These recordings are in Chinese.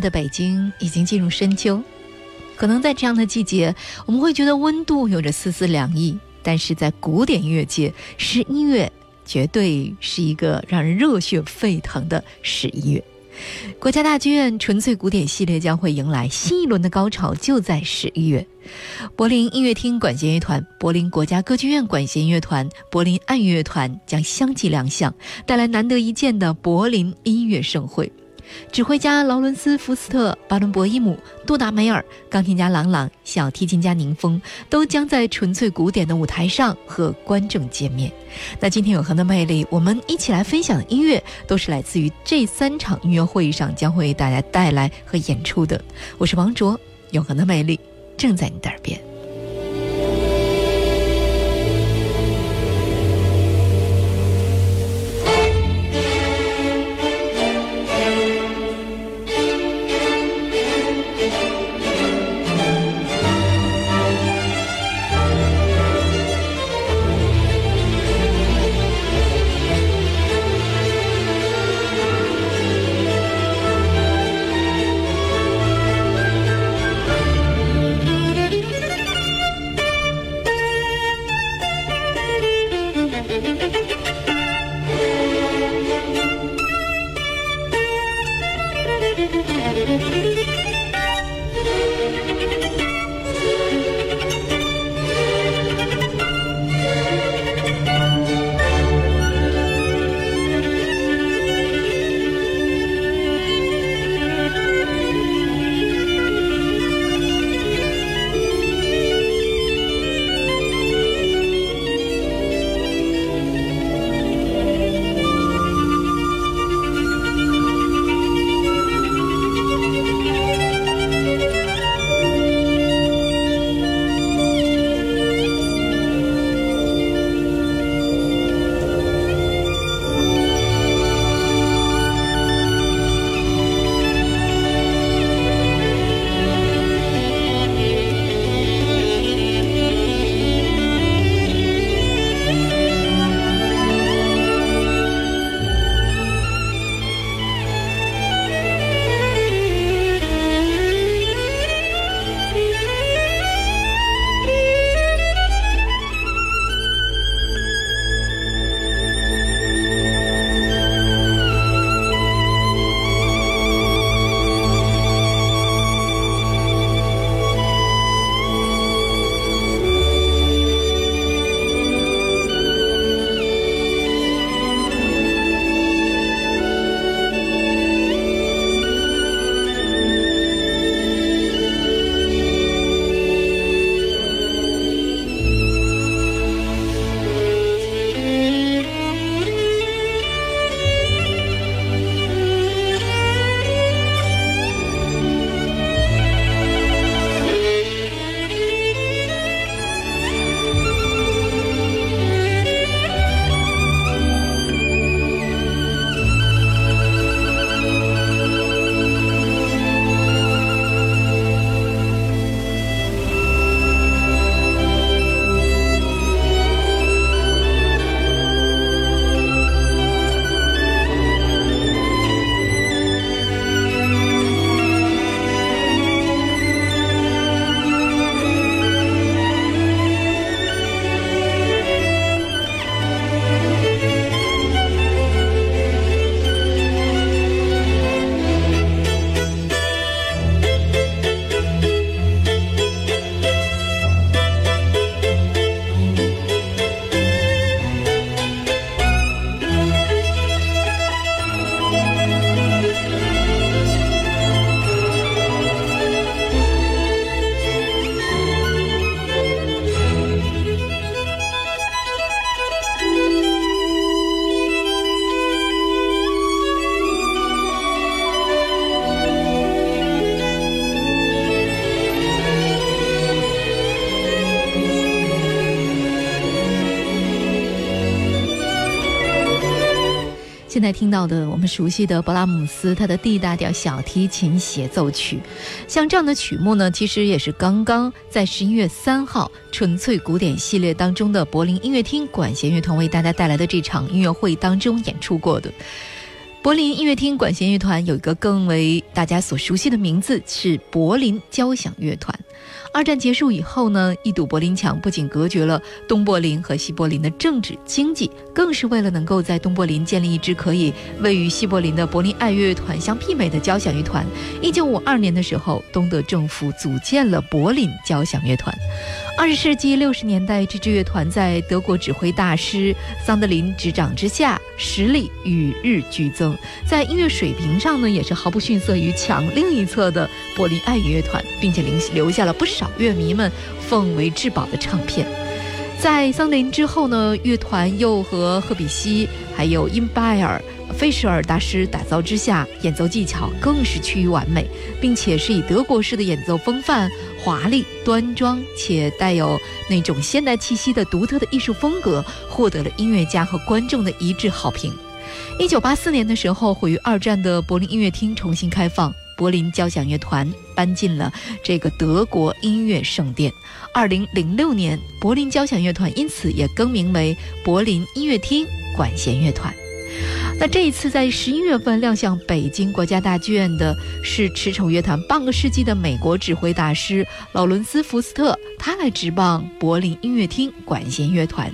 的北京已经进入深秋，可能在这样的季节，我们会觉得温度有着丝丝凉意。但是在古典音乐界，十一月绝对是一个让人热血沸腾的十一月。国家大剧院纯粹古典系列将会迎来新一轮的高潮，就在十一月。柏林音乐厅管弦乐团、柏林国家歌剧院管弦乐团、柏林爱乐乐团将相继亮相，带来难得一见的柏林音乐盛会。指挥家劳伦斯·福斯特、巴伦博伊姆、杜达梅尔，钢琴家郎朗、小提琴家宁峰，都将在纯粹古典的舞台上和观众见面。那今天永恒的魅力，我们一起来分享的音乐，都是来自于这三场音乐会议上将会为大家带来和演出的。我是王卓，永恒的魅力正在你的耳边。现在听到的，我们熟悉的勃拉姆斯他的 D 大调小提琴协奏曲，像这样的曲目呢，其实也是刚刚在十一月三号纯粹古典系列当中的柏林音乐厅管弦乐团为大家带来的这场音乐会当中演出过的。柏林音乐厅管弦乐团有一个更为大家所熟悉的名字，是柏林交响乐团。二战结束以后呢，一堵柏林墙不仅隔绝了东柏林和西柏林的政治经济，更是为了能够在东柏林建立一支可以位于西柏林的柏林爱乐乐团相媲美的交响乐团。一九五二年的时候，东德政府组建了柏林交响乐团。二十世纪六十年代，这支乐团在德国指挥大师桑德林执掌之下，实力与日俱增，在音乐水平上呢，也是毫不逊色于强另一侧的柏林爱乐乐团，并且留留下了不少。少乐迷们奉为至宝的唱片，在桑德林之后呢，乐团又和赫比西还有因拜尔、费舍尔大师打造之下，演奏技巧更是趋于完美，并且是以德国式的演奏风范，华丽端庄且带有那种现代气息的独特的艺术风格，获得了音乐家和观众的一致好评。一九八四年的时候，毁于二战的柏林音乐厅重新开放。柏林交响乐团搬进了这个德国音乐圣殿。二零零六年，柏林交响乐团因此也更名为柏林音乐厅管弦乐团。那这一次在十一月份亮相北京国家大剧院的是驰骋乐坛半个世纪的美国指挥大师劳伦斯·福斯特，他来执棒柏林音乐厅管弦乐团，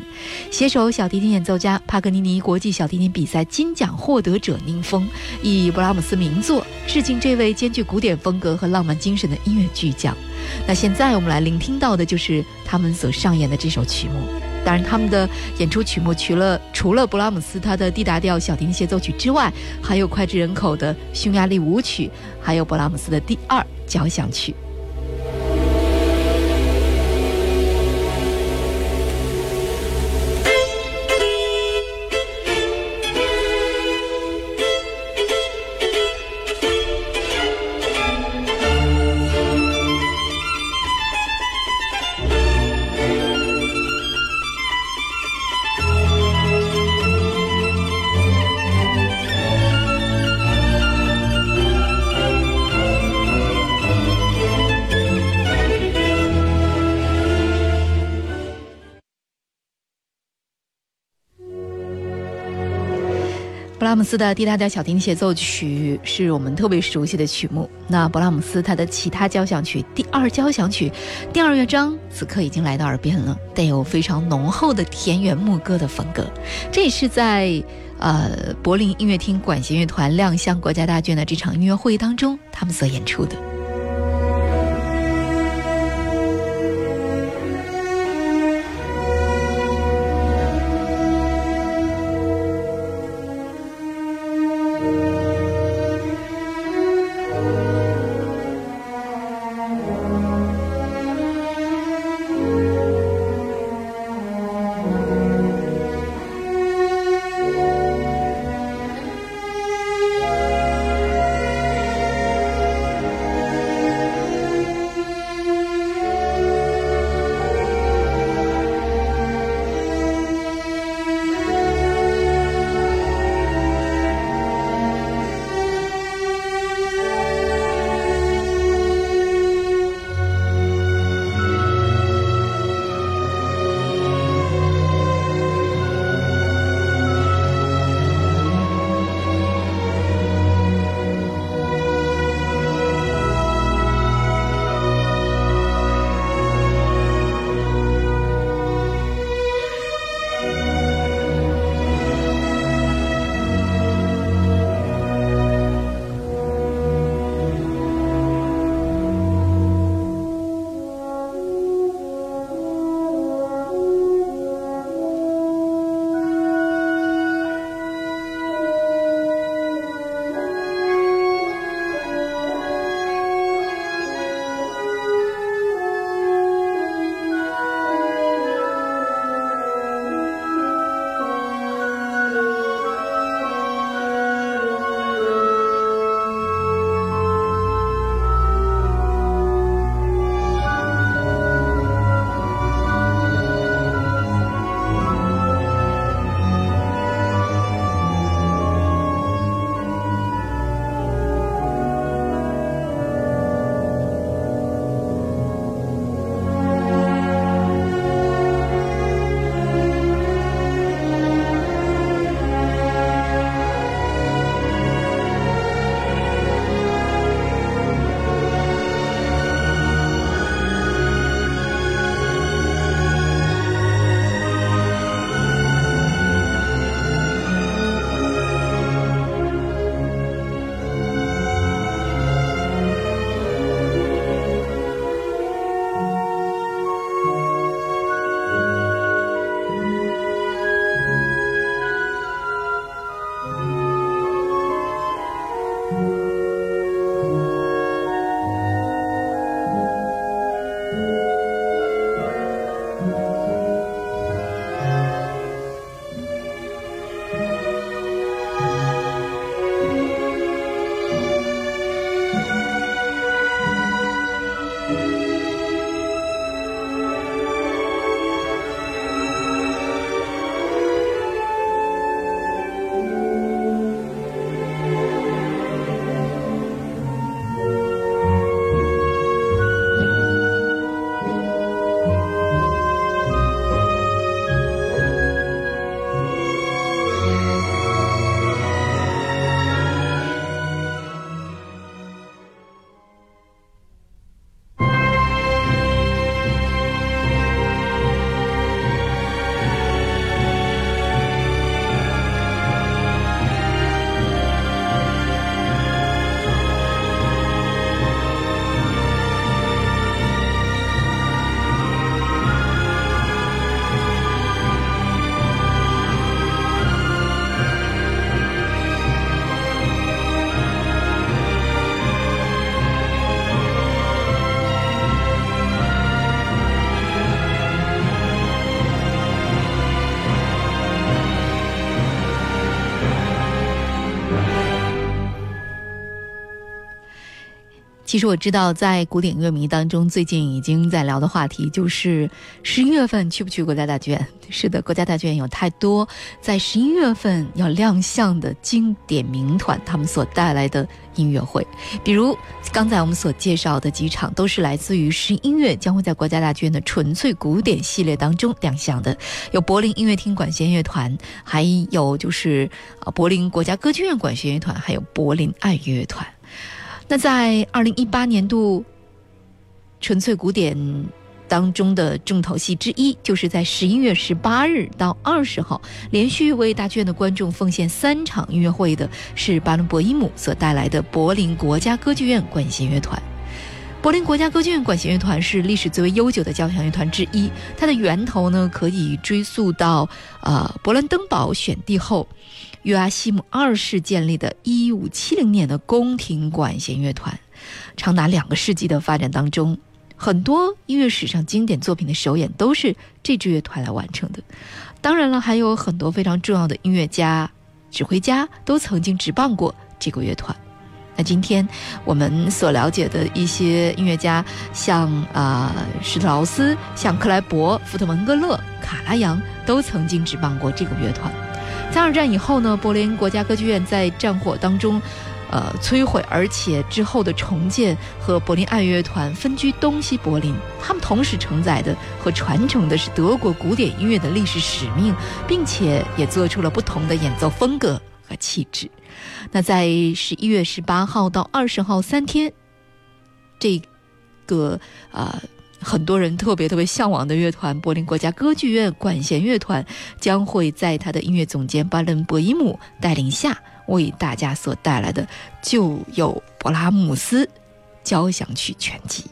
携手小提琴演奏家帕格尼尼国际小提琴比赛金奖获得者宁峰，以布拉姆斯名作致敬这位兼具古典风格和浪漫精神的音乐巨匠。那现在我们来聆听到的就是他们所上演的这首曲目。当然，他们的演出曲目除了除了布拉姆斯他的 D 大调小提琴协奏曲之外，还有脍炙人口的匈牙利舞曲，还有布拉姆斯的第二交响曲。布拉姆斯的 D 大调小提琴协奏曲是我们特别熟悉的曲目。那布拉姆斯他的其他交响曲第二交响曲第二乐章此刻已经来到耳边了，带有非常浓厚的田园牧歌的风格。这也是在呃柏林音乐厅管弦乐团亮相国家大剧院的这场音乐会当中，他们所演出的。其实我知道，在古典乐迷当中，最近已经在聊的话题就是十一月份去不去国家大剧院？是的，国家大剧院有太多在十一月份要亮相的经典名团，他们所带来的音乐会，比如刚才我们所介绍的几场，都是来自于十音乐将会在国家大剧院的纯粹古典系列当中亮相的，有柏林音乐厅管弦乐团，还有就是啊柏林国家歌剧院管弦乐团，还有柏林爱乐团。那在二零一八年度纯粹古典当中的重头戏之一，就是在十一月十八日到二十号，连续为大剧院的观众奉献三场音乐会的，是巴伦博伊姆所带来的柏林国家歌剧院管弦乐团。柏林国家歌剧院管弦乐团是历史最为悠久的交响乐团之一，它的源头呢可以追溯到呃勃兰登堡选帝后。约阿希姆二世建立的1570年的宫廷管弦乐团，长达两个世纪的发展当中，很多音乐史上经典作品的首演都是这支乐团来完成的。当然了，还有很多非常重要的音乐家、指挥家都曾经执棒过这个乐团。那今天我们所了解的一些音乐家，像啊施特劳斯、像克莱伯、福特蒙格勒、卡拉扬，都曾经执棒过这个乐团。在二战以后呢，柏林国家歌剧院在战火当中，呃，摧毁，而且之后的重建和柏林爱乐团分居东西柏林，他们同时承载的和传承的是德国古典音乐的历史使命，并且也做出了不同的演奏风格和气质。那在十一月十八号到二十号三天，这个啊。很多人特别特别向往的乐团——柏林国家歌剧院管弦乐团，将会在他的音乐总监巴伦博伊姆带领下，为大家所带来的就有勃拉姆斯交响曲全集。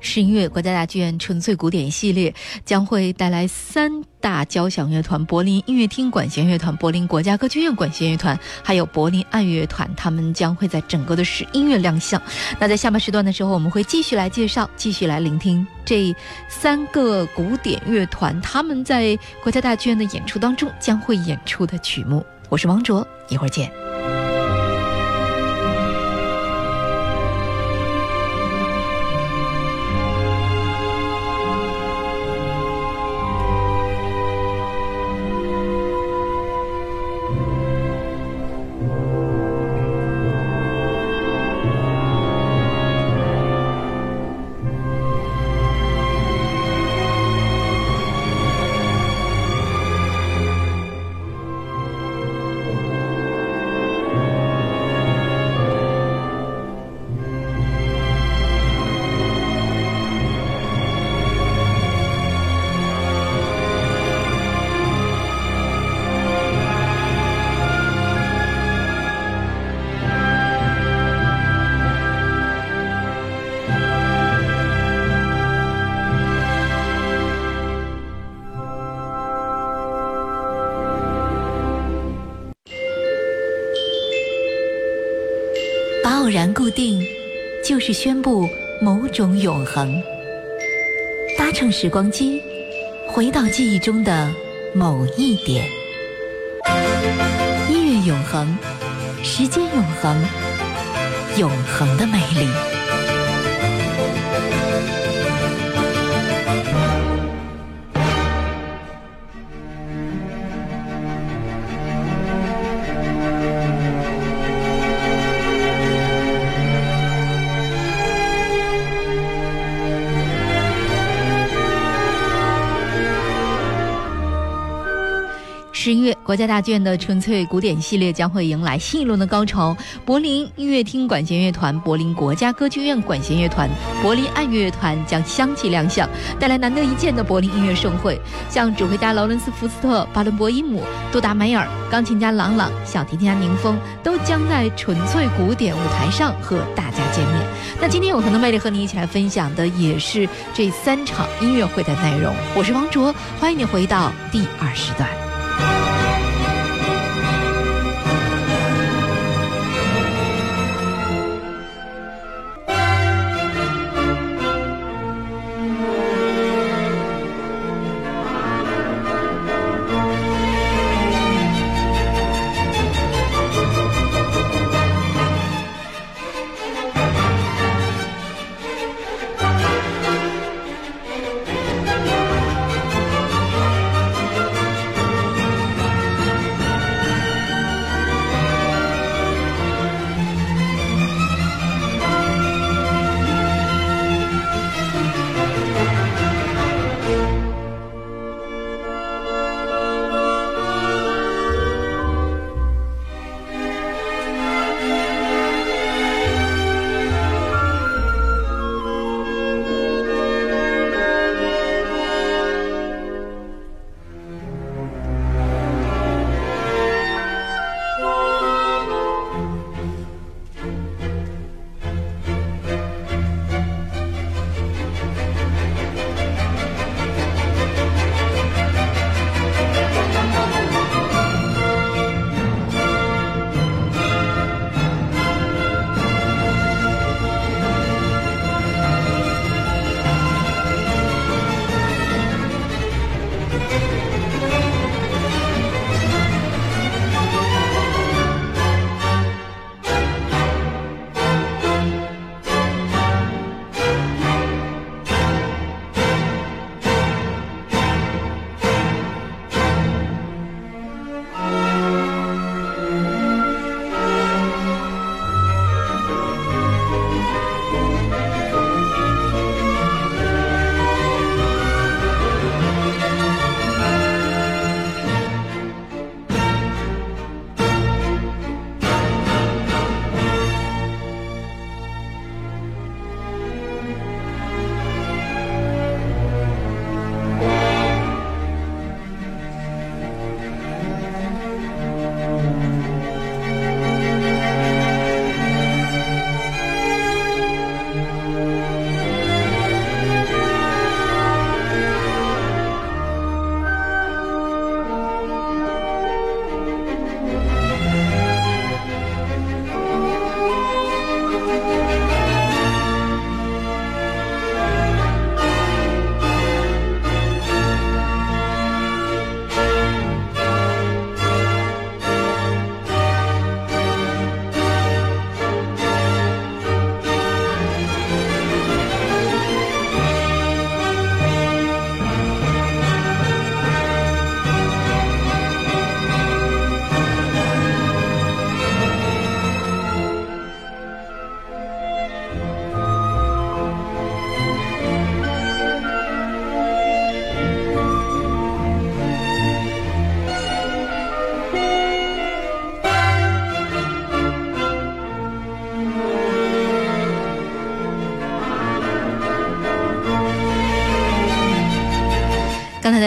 是音乐国家大剧院纯粹古典系列将会带来三大交响乐团：柏林音乐厅管弦乐团、柏林国家歌剧院管弦乐团，还有柏林爱乐团。他们将会在整个的是音乐亮相。那在下半时段的时候，我们会继续来介绍，继续来聆听这三个古典乐团他们在国家大剧院的演出当中将会演出的曲目。我是王卓，一会儿见。把偶然固定，就是宣布某种永恒。搭乘时光机，回到记忆中的某一点。音乐永恒，时间永恒，永恒的美丽。国家大剧院的纯粹古典系列将会迎来新一轮的高潮。柏林音乐厅管弦乐团、柏林国家歌剧院管弦乐团、柏林爱乐乐团将相继亮相，带来难得一见的柏林音乐盛会。像指挥家劳伦斯·福斯特、巴伦博伊姆、杜达梅尔、钢琴家朗朗、小提琴家宁峰，都将在纯粹古典舞台上和大家见面。那今天有很多魅力和你一起来分享的也是这三场音乐会的内容。我是王卓，欢迎你回到第二时段。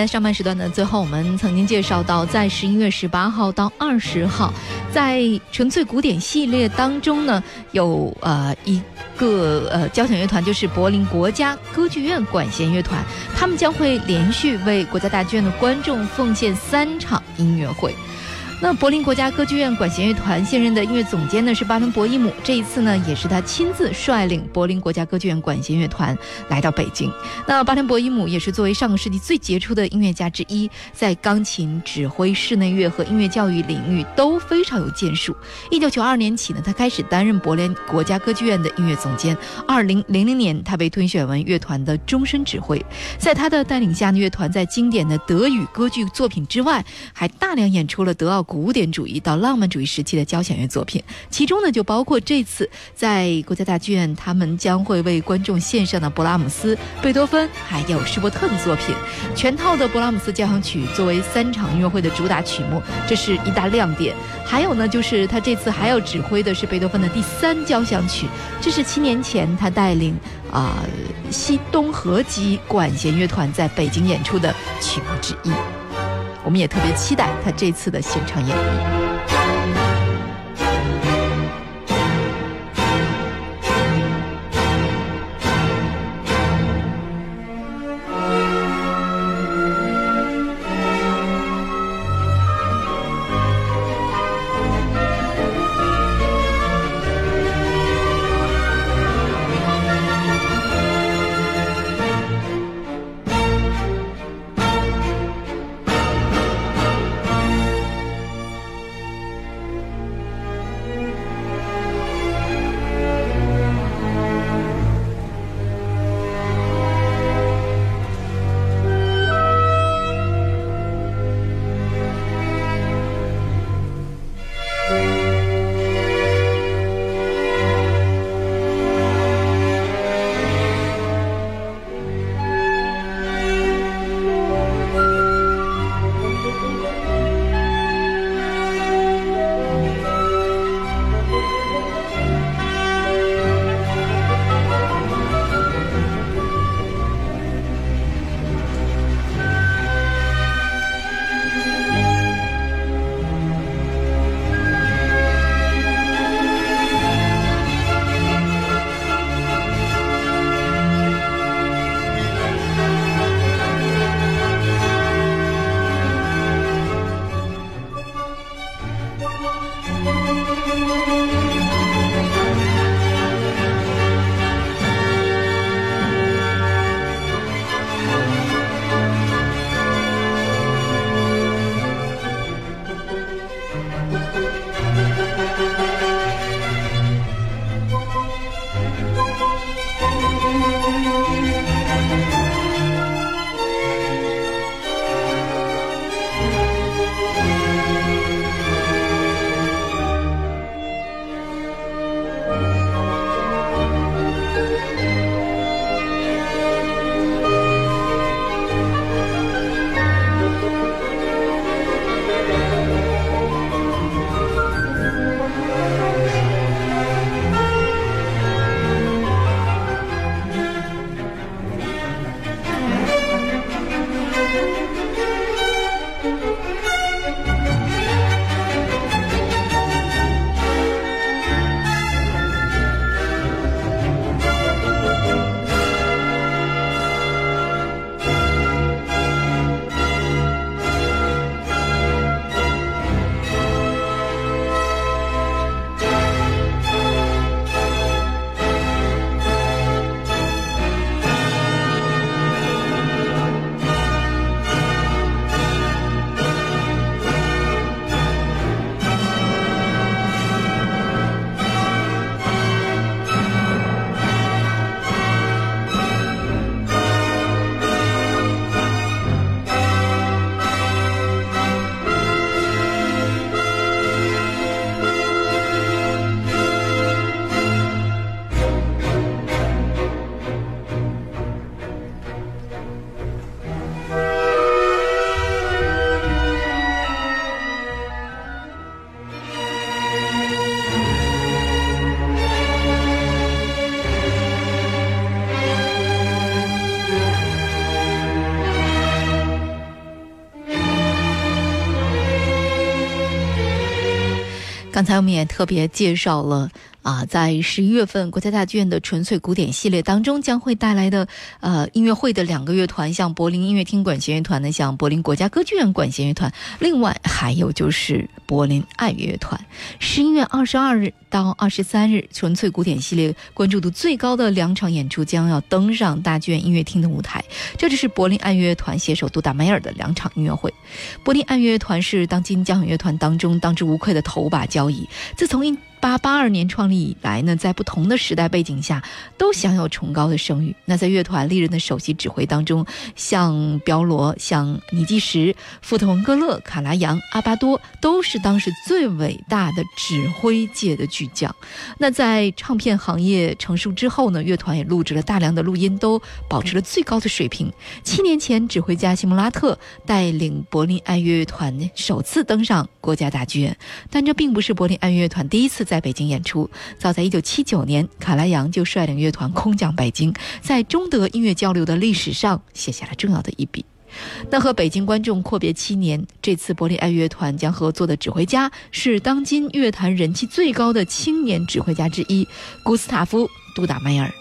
在上半时段的最后，我们曾经介绍到，在十一月十八号到二十号，在纯粹古典系列当中呢，有呃一个呃交响乐团，就是柏林国家歌剧院管弦乐团，他们将会连续为国家大剧院的观众奉献三场音乐会。那柏林国家歌剧院管弦乐团现任的音乐总监呢是巴伦博伊姆，这一次呢也是他亲自率领柏林国家歌剧院管弦乐团来到北京。那巴伦博伊姆也是作为上个世纪最杰出的音乐家之一，在钢琴、指挥、室内乐和音乐教育领域都非常有建树。一九九二年起呢，他开始担任柏林国家歌剧院的音乐总监。二零零零年，他被推选为乐团的终身指挥。在他的带领下，乐团在经典的德语歌剧作品之外，还大量演出了德奥。古典主义到浪漫主义时期的交响乐作品，其中呢就包括这次在国家大剧院他们将会为观众献上的勃拉姆斯、贝多芬还有施伯特的作品。全套的勃拉姆斯交响曲作为三场音乐会的主打曲目，这是一大亮点。还有呢，就是他这次还要指挥的是贝多芬的第三交响曲，这是七年前他带领啊西东合集管弦乐团在北京演出的曲目之一。我们也特别期待他这次的现场演绎。才我们也特别介绍了啊，在十一月份国家大剧院的纯粹古典系列当中，将会带来的呃音乐会的两个乐团，像柏林音乐厅管弦乐团呢，像柏林国家歌剧院管弦乐团，另外还有就是柏林爱乐团。十一月二十二日到二十三日，纯粹古典系列关注度最高的两场演出将要登上大剧院音乐厅的舞台，这就是柏林爱乐团携手杜达梅尔的两场音乐会。柏林爱乐团是当今交响乐团当中当之无愧的头把交椅。自从一八八二年创立以来呢，在不同的时代背景下，都享有崇高的声誉。那在乐团历任的首席指挥当中，像彪罗、像尼基什、富特文格勒、卡拉扬、阿巴多，都是当时最伟大的指挥界的巨匠。那在唱片行业成熟之后呢，乐团也录制了大量的录音，都保持了最高的水平。七年前，指挥家西蒙拉特带领柏林爱乐乐团首次登上国家大剧院，但这并不是柏林爱乐乐团第一次在在北京演出。早在1979年，卡拉扬就率领乐团空降北京，在中德音乐交流的历史上写下了重要的一笔。那和北京观众阔别七年，这次柏林爱乐团将合作的指挥家是当今乐坛人气最高的青年指挥家之一——古斯塔夫·杜达迈尔。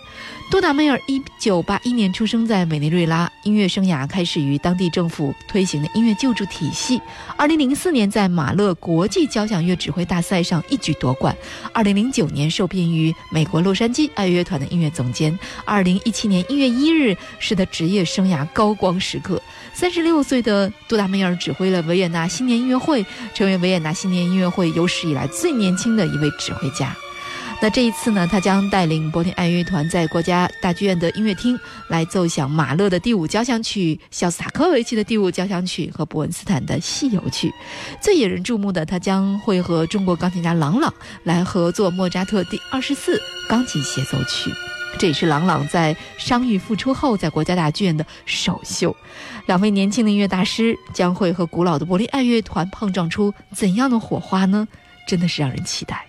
杜达梅尔一九八一年出生在委内瑞拉，音乐生涯开始于当地政府推行的音乐救助体系。二零零四年在马勒国际交响乐指挥大赛上一举夺冠。二零零九年受聘于美国洛杉矶爱乐团的音乐总监。二零一七年一月一日是他职业生涯高光时刻。三十六岁的杜达梅尔指挥了维也纳新年音乐会，成为维也纳新年音乐会有史以来最年轻的一位指挥家。那这一次呢，他将带领柏林爱乐团在国家大剧院的音乐厅来奏响马勒的第五交响曲、肖斯塔科维奇的第五交响曲和伯恩斯坦的戏游曲。最引人注目的，他将会和中国钢琴家郎朗来合作莫扎特第二十四钢琴协奏曲。这也是郎朗在伤愈复出后在国家大剧院的首秀。两位年轻的音乐大师将会和古老的柏林爱乐团碰撞出怎样的火花呢？真的是让人期待。